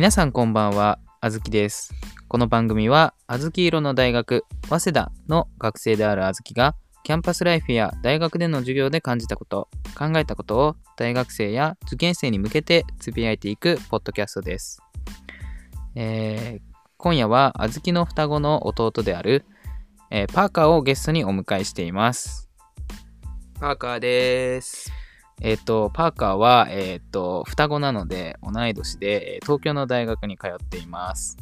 皆さんこんばんは、あずきです。この番組は、あずき色の大学、早稲田の学生であるあずきが、キャンパスライフや大学での授業で感じたこと、考えたことを大学生や受験生に向けてつぶやいていくポッドキャストです。えー今夜は、あずきの双子の弟である、えーパーカーをゲストにお迎えしています。パーカーです。えっ、と、パーカーは、えっ、と、双子なので、同い年で、東京の大学に通っています。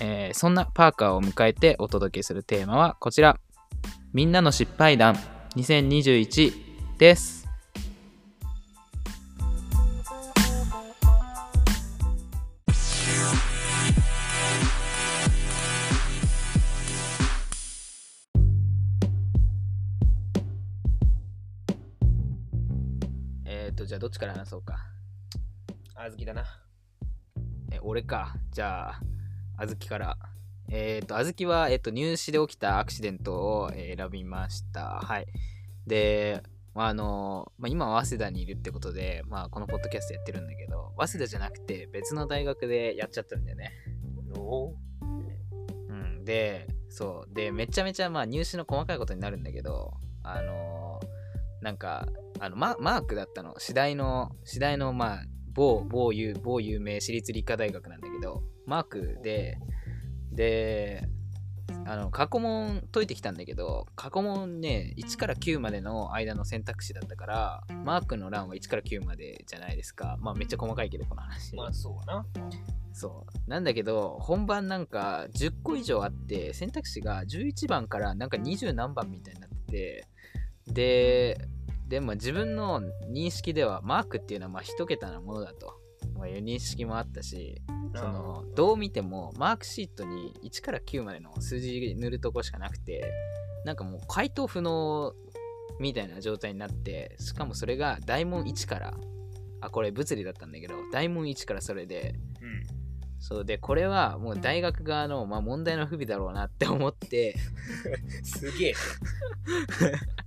えーそんなパーカーを迎えてお届けするテーマはこちら。みんなの失敗談2021です。ちから話そうか。あずきだな。え、俺か。じゃあ、あずきから。えっ、と、あずきは、えっ、と、入試で起きたアクシデントを、えー選びました。はい。で、まあ、あの、まあ、今は早稲田にいるってことで、まあ、このポッドキャストやってるんだけど、早稲田じゃなくて別の大学でやっちゃったんだよね。おうん。で、そう。で、めちゃめちゃ、まあ、入試の細かいことになるんだけど、あのなんか、あの、ママークだったの。次第の、次第の、まあ、某、某有、某有名私立理科大学なんだけど、マークで、で、あの、過去問解いてきたんだけど、過去問ね、1から9までの間の選択肢だったから、マークの欄は1から9までじゃないですか。まあ、めっちゃ細かいけど、この話。まあそうな。そう。なんだけど、本番なんか10個以上あって、選択肢が11番からなんか20何番みたいになってて、で、でも自分の認識ではマークっていうのはまあ一桁なものだと、まあ、いう認識もあったし、そのどう見てもマークシートに1から9までの数字塗るとこしかなくて、なんかもう回答不能みたいな状態になって、しかもそれが大問1から、あ、これ物理だったんだけど、大問1からそれで、うん。そうで、これはもう大学側の、まあ、問題の不備だろうなって思って、すげえ。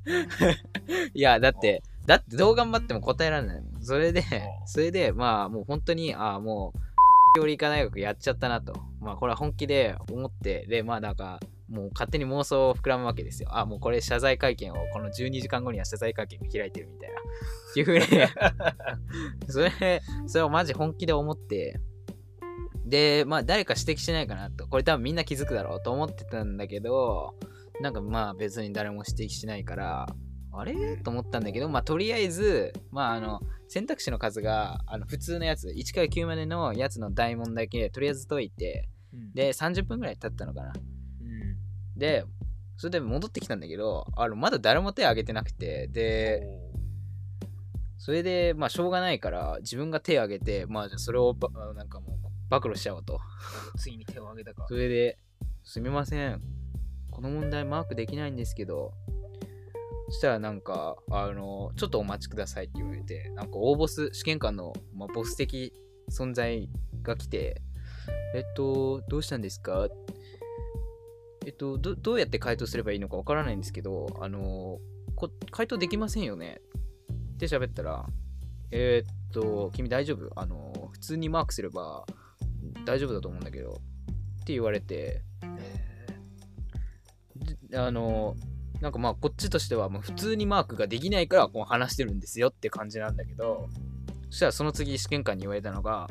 いや、だって、だってどう頑張っても答えられない。それでお、それで、まあもう本当に、ああ、もう、料理科大学やっちゃったなと。まあこれは本気で思って、で、まあなんか、もう勝手に妄想を膨らむわけですよ。あ、もうこれ謝罪会見を、この12時間後には謝罪会見を開いてるみたいな。いうふうに、それ、それをマジ本気で思って、で、まあ誰か指摘しないかなと。これ多分みんな気づくだろうと思ってたんだけど、なんかまあ別に誰も指摘しないから、あれ？と思ったんだけど、まあとりあえず、まああの、選択肢の数があの普通のやつ、1から9までのやつの大問だけとりあえず解いて、で、30分ぐらい経ったのかな。うん。で、それで戻ってきたんだけど、あのまだ誰も手挙げてなくて、で、それで、まあしょうがないから、自分が手挙げて、まあじゃあそれをなんかもう暴露しちゃおうと。おついに手を挙げたかそ。れで、すみません。この問題マークできないんですけど、そしたらなんか、あの、ちょっとお待ちくださいって言われて、なんか大ボス、試験官の、まあ、ボス的存在が来て、えっと、どうしたんですか？えっとど、どうやって回答すればいいのかわからないんですけど、あの、こ回答できませんよね？って喋ったら、えーっと、君大丈夫？あの、普通にマークすれば大丈夫だと思うんだけど、って言われて、あの、なんかまあこっちとしてはもう普通にマークができないからこう話してるんですよって感じなんだけど、そしたらその次試験官に言われたのが、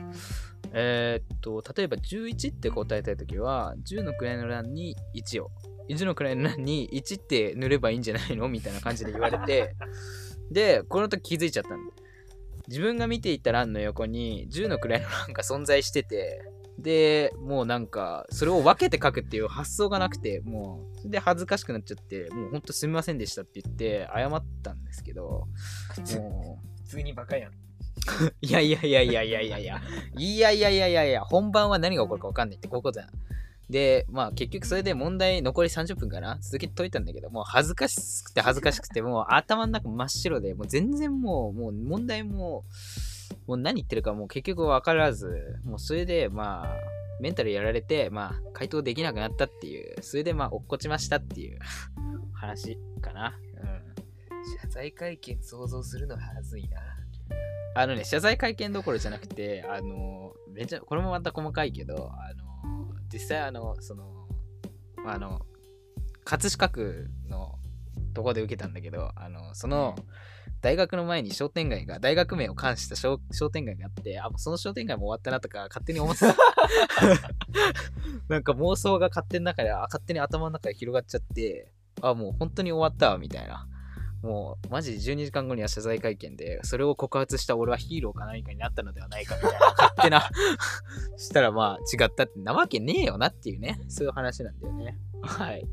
えーっと、例えば11って答えたいときは、10の位の欄に1を、1の位の欄に1って塗ればいいんじゃないの？みたいな感じで言われて、で、この時気づいちゃったんだ。自分が見ていた欄の横に10の位の欄が存在してて、で、もうなんか、それを分けて書くっていう発想がなくて、もう、それで恥ずかしくなっちゃって、もうほんとすみませんでしたって言って、謝ったんですけど、もう、普通にバカやん。いやいやいやいやいやいやいや、いやいやいやいやいや、本番は何が起こるか分かんないって、こういうことだ。で、まあ結局それで問題残り30分かな続けて解いたんだけど、もう恥ずかしくて恥ずかしくて、もう頭の中真っ白で、もう全然もう、もう問題も、もう何言ってるかもう結局分からず、もうそれでまあ、メンタルやられて、まあ回答できなくなったっていう、それでまあ落っこちましたっていう 話かな。うん。謝罪会見想像するのはずいな。あのね、謝罪会見どころじゃなくて、あの、めちゃ、これもまた細かいけど、あの、実際あの、その、あの、葛飾区のとこで受けたんだけど、あの、その、大学の前に商店街が、大学名を冠した商商店街があって、あ、もうその商店街も終わったなとか勝手に思ってた。なんか妄想が勝手の中で、あ勝手に頭の中で広がっちゃって、あ、もう本当に終わったわ、みたいな。もう、マジ12時間後には謝罪会見で、それを告発した俺はヒーローか何かになったのではないかみたいな、勝手な。したらまあ違ったって、なわけねえよなっていうね、そういう話なんだよね。はい。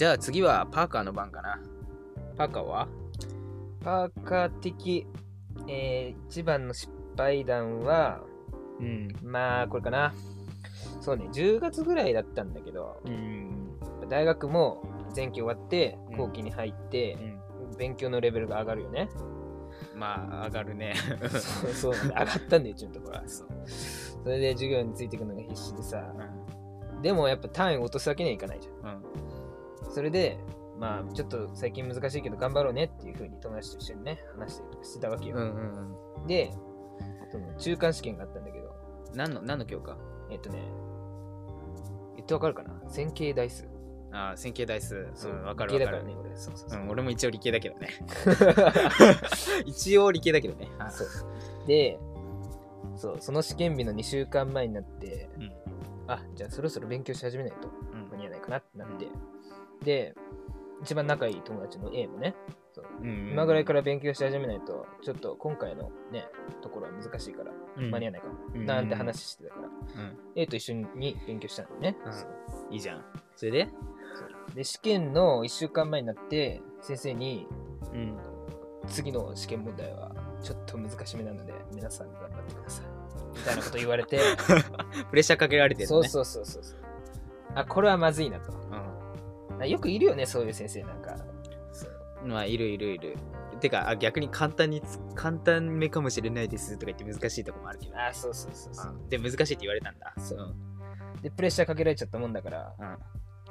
じゃあ次はパーカーの番かな。パーカーは？パーカー的、えー、一番の失敗談は、うん。まあ、これかな。そうね、10月ぐらいだったんだけど、うん。大学も前期終わってうん後期に入ってう、ん。勉強のレベルが上がるよね。まあ、上がるね。そう そう上がったんだよ、うちのところは。そう。それで授業についていくのが必死でさ、でもやっぱ単位を落とすわけにはいかないじゃん。うん。それで、まあ、ちょっと最近難しいけど頑張ろうねっていう風に友達と一緒にね、話したりとかしてたわけよ。うんうんうん。で、その中間試験があったんだけど、何の、何の教科？えっとね、言ってわかるかな？線形代数。ああ、線形代数。そううん、わかるわかる。理系だからね、俺。そうそうそう。うん、俺も一応理系だけどね。一応理系だけどね。そうで、そう、その試験日の2週間前になって、うんあ、じゃあそろそろ勉強し始めないとうん間に合わないかなってなって、で、一番仲いい友達の A もね、そううん今ぐらいから勉強し始めないと、ちょっと今回のね、ところは難しいから、うん間に合わないかも、うんなんて話してたから、うん。A と一緒に勉強したんだよね。いいじゃん。それで？で、試験の1週間前になって、先生に、うん。次の試験問題はちょっと難しめなので、皆さん頑張ってください。みたいなこと言われて、プレッシャーかけられてるね。そうそうそうそうそう。あ、これはまずいなと。よくいるよね、そういう先生なんか。まあ、いるいるいる。てか、あ逆に簡単につ、簡単めかもしれないですとか言って難しいとこもあるけど。あ、そうそうそうそう。うんで、難しいって言われたんだ。そううん。で、プレッシャーかけられちゃったもんだから、うん。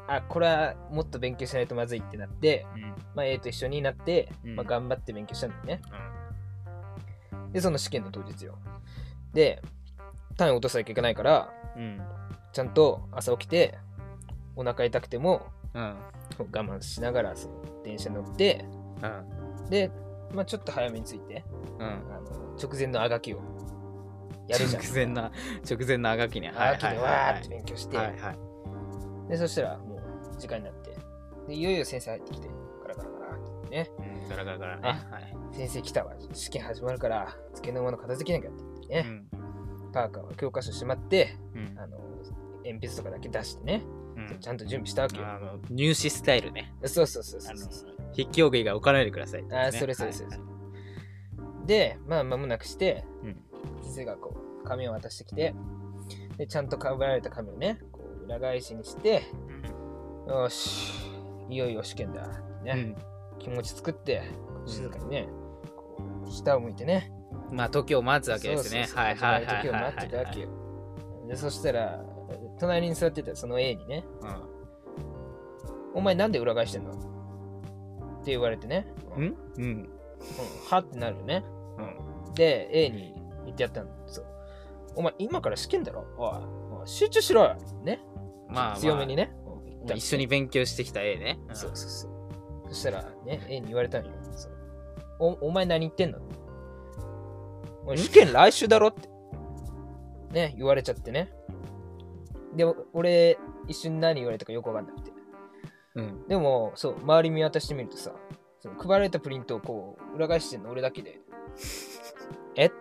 あ、これはもっと勉強しないとまずいってなって、うん。まあ、A と一緒になって、うんまあ、頑張って勉強したんだよね。うん。で、その試験の当日よ。で、単位落とさなきゃいけないから、うん。ちゃんと朝起きて、お腹痛くてもうん。我慢しながらその電車乗って、うん。で、まあ、ちょっと早めに着いて、うん。あの直前のあがきをやるじゃん。直前な、直前のあがきね。あがきでわーって勉強して、はいはい。で、そしたらもう時間になって、で、いよいよ先生入ってきて、ガラガラガラってね、うん、ガラガラガラね。あはい。先生来たわ、試験始まるから、机の上の片付けなきゃって言ってね、パーカーは教科書しまって、うん。うんあの、鉛筆とかだけ出してね、うんちゃんと準備したわけよ。あの入試スタイルね。そうそうそうそうそう。、筆記用具が置かないでくださいね。あそれそれそれはいで、まあ、間もなくして、うん先生がこう、紙を渡してきて、で、ちゃんとかぶられた紙をね、こう裏返しにして、よし、いよいよ試験だ。ね、うん気持ち作って、静かにね、下を向いてね。まあ、時を待つわけですね。はいはいはい。時を待ってたわけよ。で、そしたら、隣に座ってたその A にね、お前なんで裏返してんの？って言われてね。うん？うんうん。うんはってなるよね。うん。で、A に言ってやったんですよ。お前、今から試験だろ？おい集中しろよね。まあ、まあ、強めにね。一緒に勉強してきた A ね。んそうそうそう。そしたらね、A に言われたんよ。おお前何言ってんの？試験来週だろ？って。ね、言われちゃってね。で、お俺、一瞬何言われたかよくわかんなくて。うん。でも、そう、周り見渡してみるとさ、その配られたプリントをこう、裏返してんの俺だけで。え？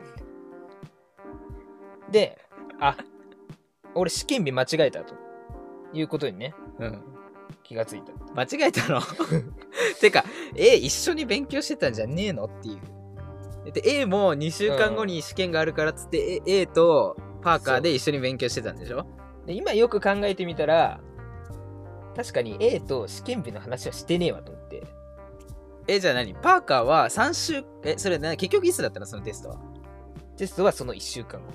で、あ、俺試験日間違えたということにね、うん。気がついた。間違えたの？てか、A 一緒に勉強してたんじゃねえの？っていう。で、A も2週間後に試験があるからっつって、A, A とパーカーで一緒に勉強してたんでしょ？で今よく考えてみたら、確かに A と試験日の話はしてねえわと思って。え、じゃあ何？パーカーは3週、え、それ何？結局いつだったの？そのテストは？テストはその1週間後。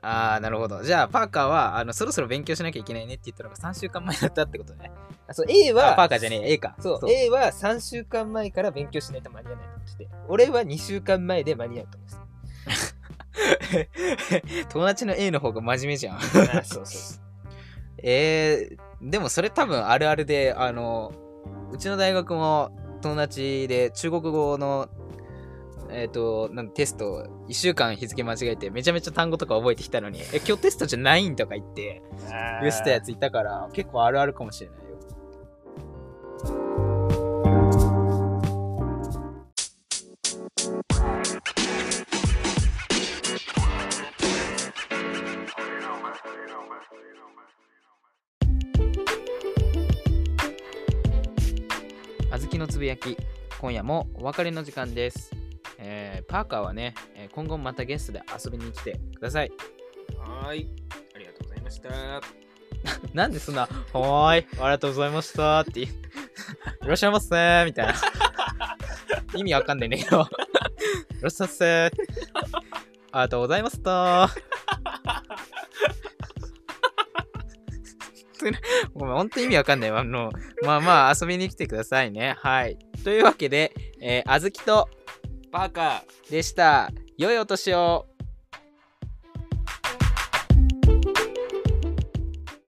ああ、なるほど。じゃあ、パーカーは、あの、そろそろ勉強しなきゃいけないねって言ったのが3週間前だったってことね。あそう A あは、パーカーじゃねえ、A か。そう A は3週間前から勉強しないと間に合わないと思ってて、俺は2週間前で間に合うと思って 友達の A の方が真面目じゃん。そうそうそう。えー、でもそれ多分あるあるで、あの、うちの大学も友達で中国語の、えっ、と、なんテスト1週間日付間違えてめちゃめちゃ単語とか覚えてきたのに、え、今日テストじゃないんとか言って言ってたやついたから、結構あるあるかもしれないずきのつぶやき、今夜もお別れの時間です。えーパーカーはね、えー今後またゲストで遊びに来てください。はーい。ありがとうございました。なんでそんな、はーい、ありがとうございましたって。いらっしゃいませみたいな。意味わかんないねけど。いらっしゃいませありがとうございました。ごめん、ほんと意味わかんないわ。あの、まあまあ遊びに来てくださいね。はい。というわけで、えー、あずきとバカーでした。良いお年を。